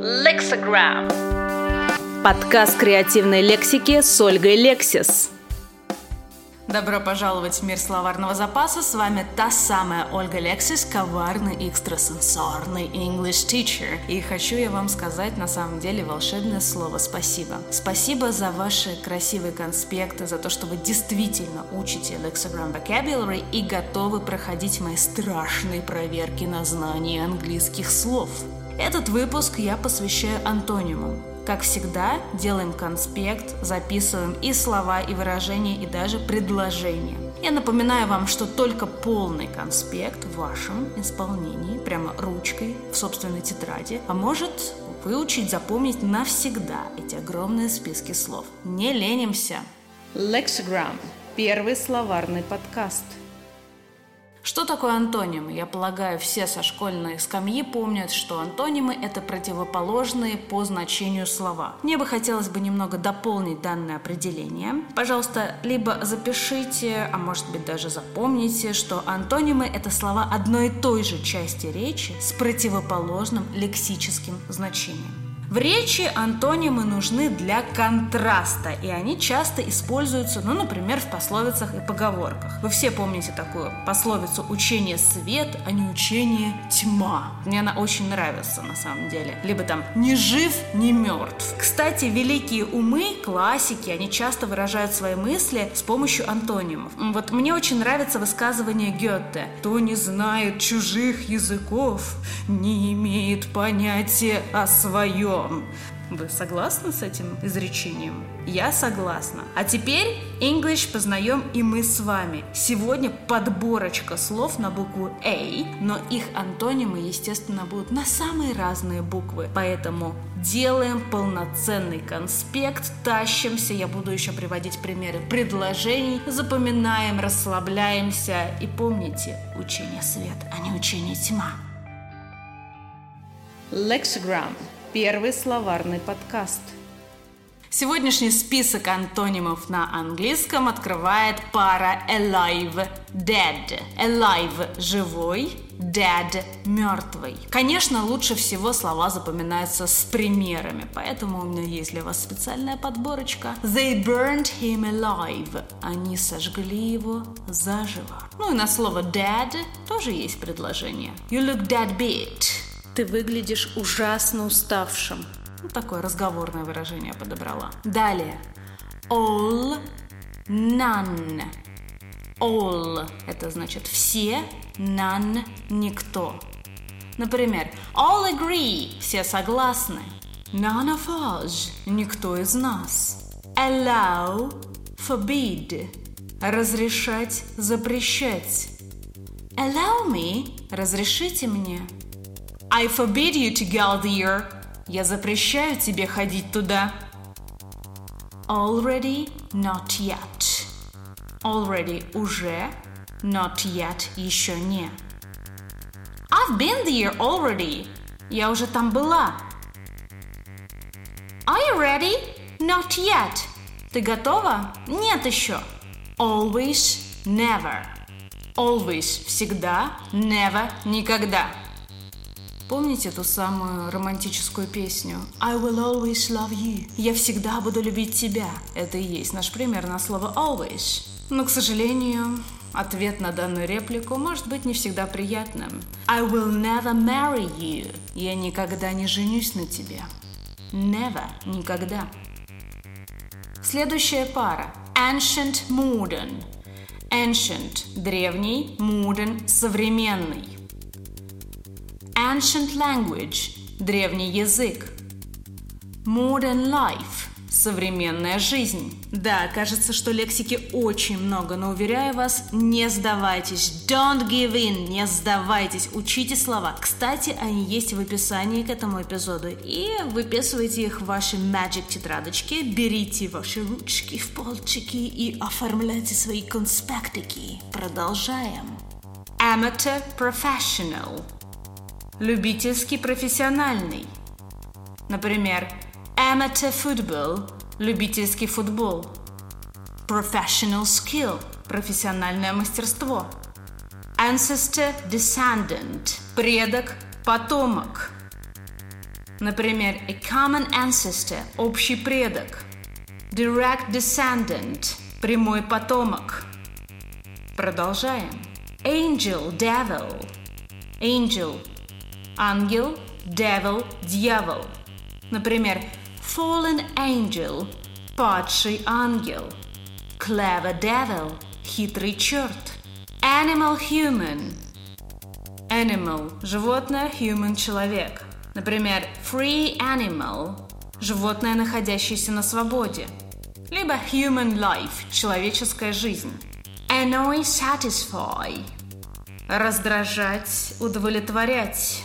Lexagram. Подкаст креативной лексики с Ольгой Лексис. Добро пожаловать в мир словарного запаса. С вами та самая Ольга Лексис, коварный экстрасенсорный English teacher. И хочу я вам сказать на самом деле волшебное слово «спасибо». Спасибо за ваши красивые конспекты, за то, что вы действительно учите Lexagram Vocabulary и готовы проходить мои страшные проверки на знание английских слов. Этот выпуск я посвящаю антонимам. Как всегда, делаем конспект, записываем и слова, и выражения, и даже предложения. Я напоминаю вам, что только полный конспект в вашем исполнении, прямо ручкой, в собственной тетради, поможет выучить, запомнить навсегда эти огромные списки слов. Не ленимся! Lexagram – первый словарный подкаст – что такое антонимы? Я полагаю, все со школьной скамьи помнят, что антонимы – это противоположные по значению слова. Мне бы хотелось бы немного дополнить данное определение. Пожалуйста, либо запишите, а может быть даже запомните, что антонимы – это слова одной и той же части речи с противоположным лексическим значением. В речи антонимы нужны для контраста, и они часто используются, ну, например, в пословицах и поговорках. Вы все помните такую пословицу «учение свет, а не учение тьма». Мне она очень нравится, на самом деле. Либо там «ни жив, ни мертв». Кстати, великие умы, классики, они часто выражают свои мысли с помощью антонимов. Вот мне очень нравится высказывание Гёте «Кто не знает чужих языков, не имеет понятия о своем». Вы согласны с этим изречением? Я согласна. А теперь English познаем и мы с вами. Сегодня подборочка слов на букву A, но их антонимы, естественно, будут на самые разные буквы. Поэтому делаем полноценный конспект, тащимся, я буду еще приводить примеры предложений, запоминаем, расслабляемся и помните, учение свет, а не учение тьма. Lexagram Первый словарный подкаст. Сегодняшний список антонимов на английском открывает пара alive, dead. Alive – живой, dead – мертвый. Конечно, лучше всего слова запоминаются с примерами, поэтому у меня есть для вас специальная подборочка. They burned him alive. Они сожгли его заживо. Ну и на слово dead тоже есть предложение. You look dead beat. Ты выглядишь ужасно уставшим. Ну, такое разговорное выражение подобрала. Далее. All, none. All – это значит все, none – никто. Например, all agree – все согласны. None of us – никто из нас. Allow – forbid – разрешать, запрещать. Allow me – разрешите мне – I forbid you to go there. Я запрещаю тебе ходить туда. Already, not yet. Already уже, not yet еще не. I've been there already. Я уже там была. Are you ready? Not yet. Ты готова? Нет еще. Always, never. Always – всегда, never – никогда. Помните ту самую романтическую песню «I will always love you» «Я всегда буду любить тебя» Это и есть наш пример на слово «always». Но, к сожалению, ответ на данную реплику может быть не всегда приятным. I will never marry you. Я никогда не женюсь на тебе. Never. Никогда. Следующая пара. Ancient Modern. Ancient – древний, modern – современный. Ancient language – древний язык. Modern life – современная жизнь. Да, кажется, что лексики очень много, но уверяю вас, не сдавайтесь. Don't give in, не сдавайтесь. Учите слова. Кстати, они есть в описании к этому эпизоду. И выписывайте их в ваши magic тетрадочки, берите ваши ручки в пальчики и оформляйте свои конспектики. Продолжаем. Amateur professional – любительский профессиональный. Например, amateur football – любительский футбол. Professional skill – профессиональное мастерство. Ancestor descendant – предок, потомок. Например, a common ancestor – общий предок. Direct descendant – прямой потомок. Продолжаем. Angel, devil. Angel – ангел, devil – дьявол. Например, fallen angel – падший ангел. Clever devil – хитрый черт. Animal human – Animal – животное, human – человек. Например, free animal – животное, находящееся на свободе. Либо human life – человеческая жизнь. Annoy, satisfy – раздражать, удовлетворять.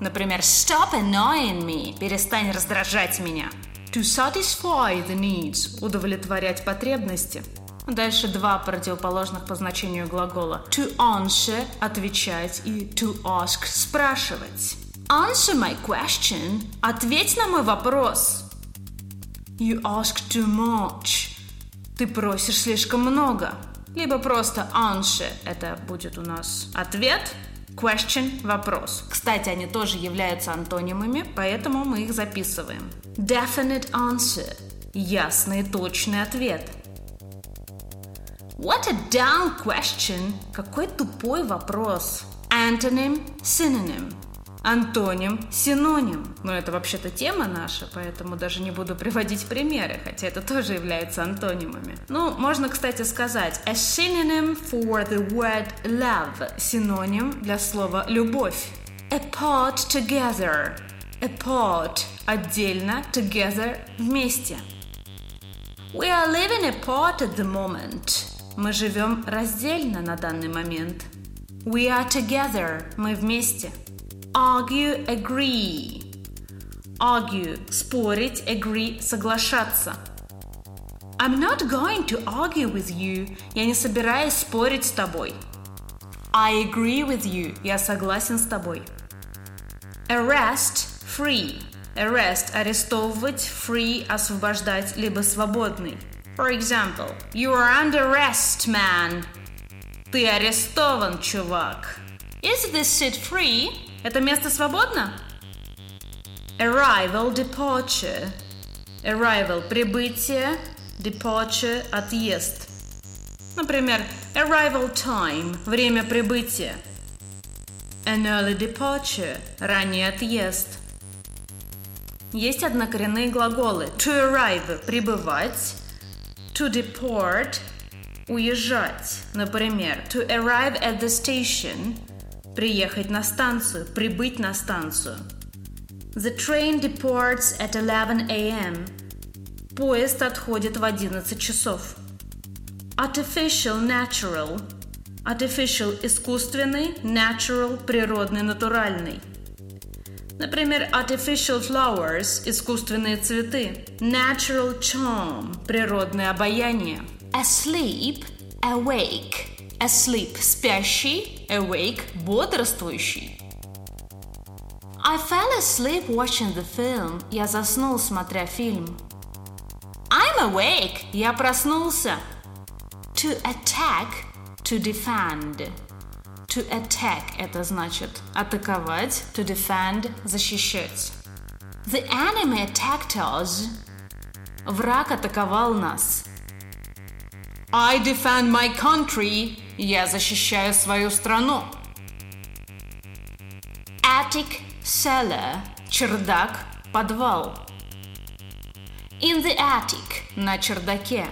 Например, stop annoying me – перестань раздражать меня. To satisfy the needs – удовлетворять потребности. Дальше два противоположных по значению глагола. To answer – отвечать и to ask – спрашивать. Answer my question. Ответь на мой вопрос. You ask too much. Ты просишь слишком много. Либо просто answer. Это будет у нас ответ. Question – вопрос. Кстати, они тоже являются антонимами, поэтому мы их записываем. Definite answer – ясный точный ответ. What a dumb question! Какой тупой вопрос. Antonym – synonym – Антоним – синоним. Но это вообще-то тема наша, поэтому даже не буду приводить примеры, хотя это тоже является антонимами. Ну, можно, кстати, сказать a synonym for the word love – синоним для слова «любовь». Apart together – apart – отдельно, together – вместе. We are living apart at the moment. Мы живем раздельно на данный момент. We are together – мы вместе – Argue, agree. Argue – спорить, agree – соглашаться. I'm not going to argue with you. Я не собираюсь спорить с тобой. I agree with you. Я согласен с тобой. Arrest – free. Arrest – арестовывать, free – освобождать, либо свободный. For example, you are under arrest, man. Ты арестован, чувак. Is this seat free? Это место свободно? Arrival, departure. Arrival – прибытие, departure – отъезд. Например, arrival time – время прибытия. An early departure – ранний отъезд. Есть однокоренные глаголы. To arrive – прибывать. To depart – уезжать. Например, to arrive at the station – Приехать на станцию, прибыть на станцию. The train departs at 11 a.m. Поезд отходит в 11 часов. Artificial natural. Artificial – искусственный, natural – природный, натуральный. Например, artificial flowers – искусственные цветы. Natural charm – природное обаяние. Asleep – awake – Asleep – спящий, awake – бодрствующий. I fell asleep watching the film. Я заснул, смотря фильм. I'm awake. Я проснулся. To attack, to defend. To attack – это значит атаковать, to defend – защищать. The enemy attacked us. Враг атаковал нас. I defend my country. Я защищаю свою страну. Attic cellar – чердак, подвал. In the attic – на чердаке.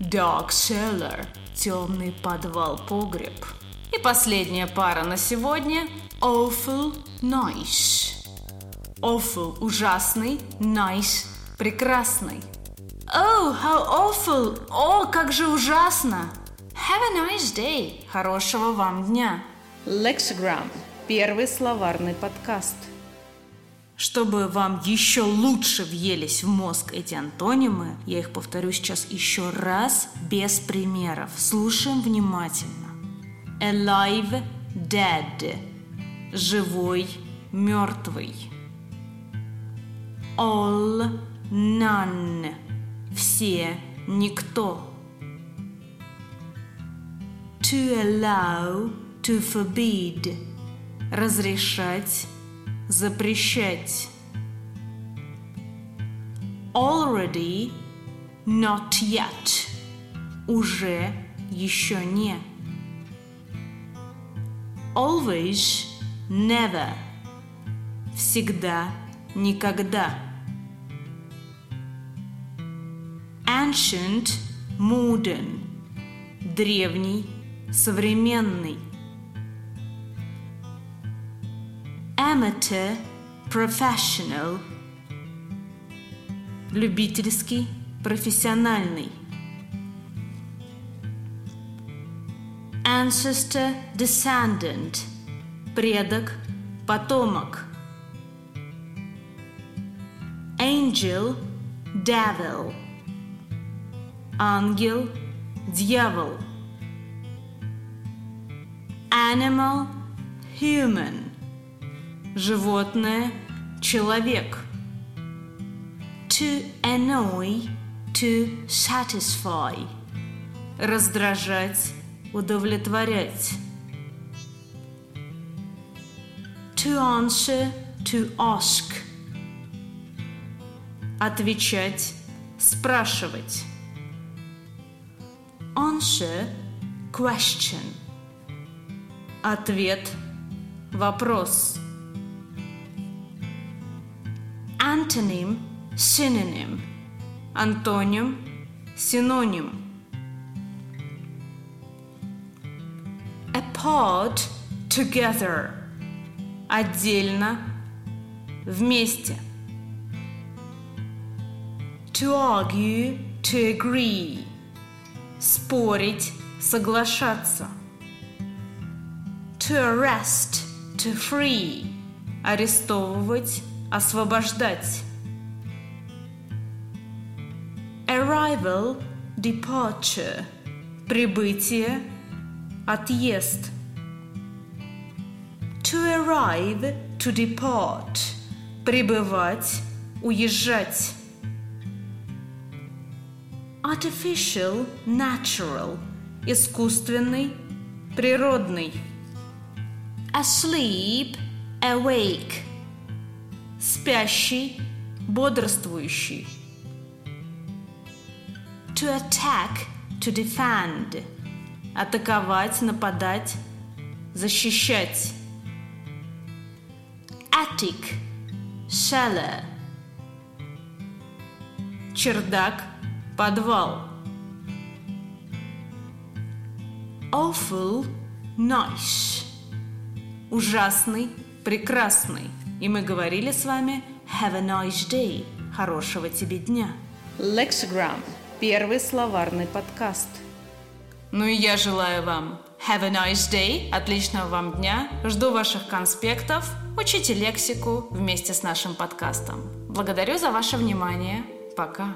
Dark cellar – темный подвал, погреб. И последняя пара на сегодня – awful nice. Awful – ужасный, nice – прекрасный. Oh, how awful! О, как же ужасно! Have a nice day. Хорошего вам дня. Lexicgram – первый словарный подкаст. Чтобы вам еще лучше въелись в мозг эти антонимы, я их повторю сейчас еще раз, без примеров. Слушаем внимательно. Alive – dead. Живой – мертвый. All – none. Все – никто to allow, to forbid, разрешать, запрещать. Already, not yet. Уже, еще не. Always, never. Всегда, никогда. Ancient, modern. Древний, современный. Amateur, professional. Любительский, профессиональный. Ancestor, descendant. Предок, потомок. Angel, devil. Ангел, дьявол. Animal, human. Животное, человек. To annoy, to satisfy. Раздражать, удовлетворять. To answer, to ask. Отвечать, спрашивать. Answer, question. Ответ, вопрос. Антоним, synonym. Антоним, синоним. Apart, together. Отдельно, вместе. To argue, to agree. Спорить, соглашаться. To arrest, to free. Арестовывать, освобождать. Arrival, departure. Прибытие, отъезд. To arrive, to depart. Прибывать, уезжать. Artificial, natural. Искусственный, природный. Asleep, awake. Спящий, бодрствующий. To attack, to defend. Атаковать, нападать, защищать. Attic, cellar. Чердак, подвал. Awful, nice. Ужасный, прекрасный. И мы говорили с вами Have a nice day. Хорошего тебе дня. Lexigram – первый словарный подкаст. Ну и я желаю вам Have a nice day, отличного вам дня. Жду ваших конспектов. Учите лексику вместе с нашим подкастом. Благодарю за ваше внимание. Пока.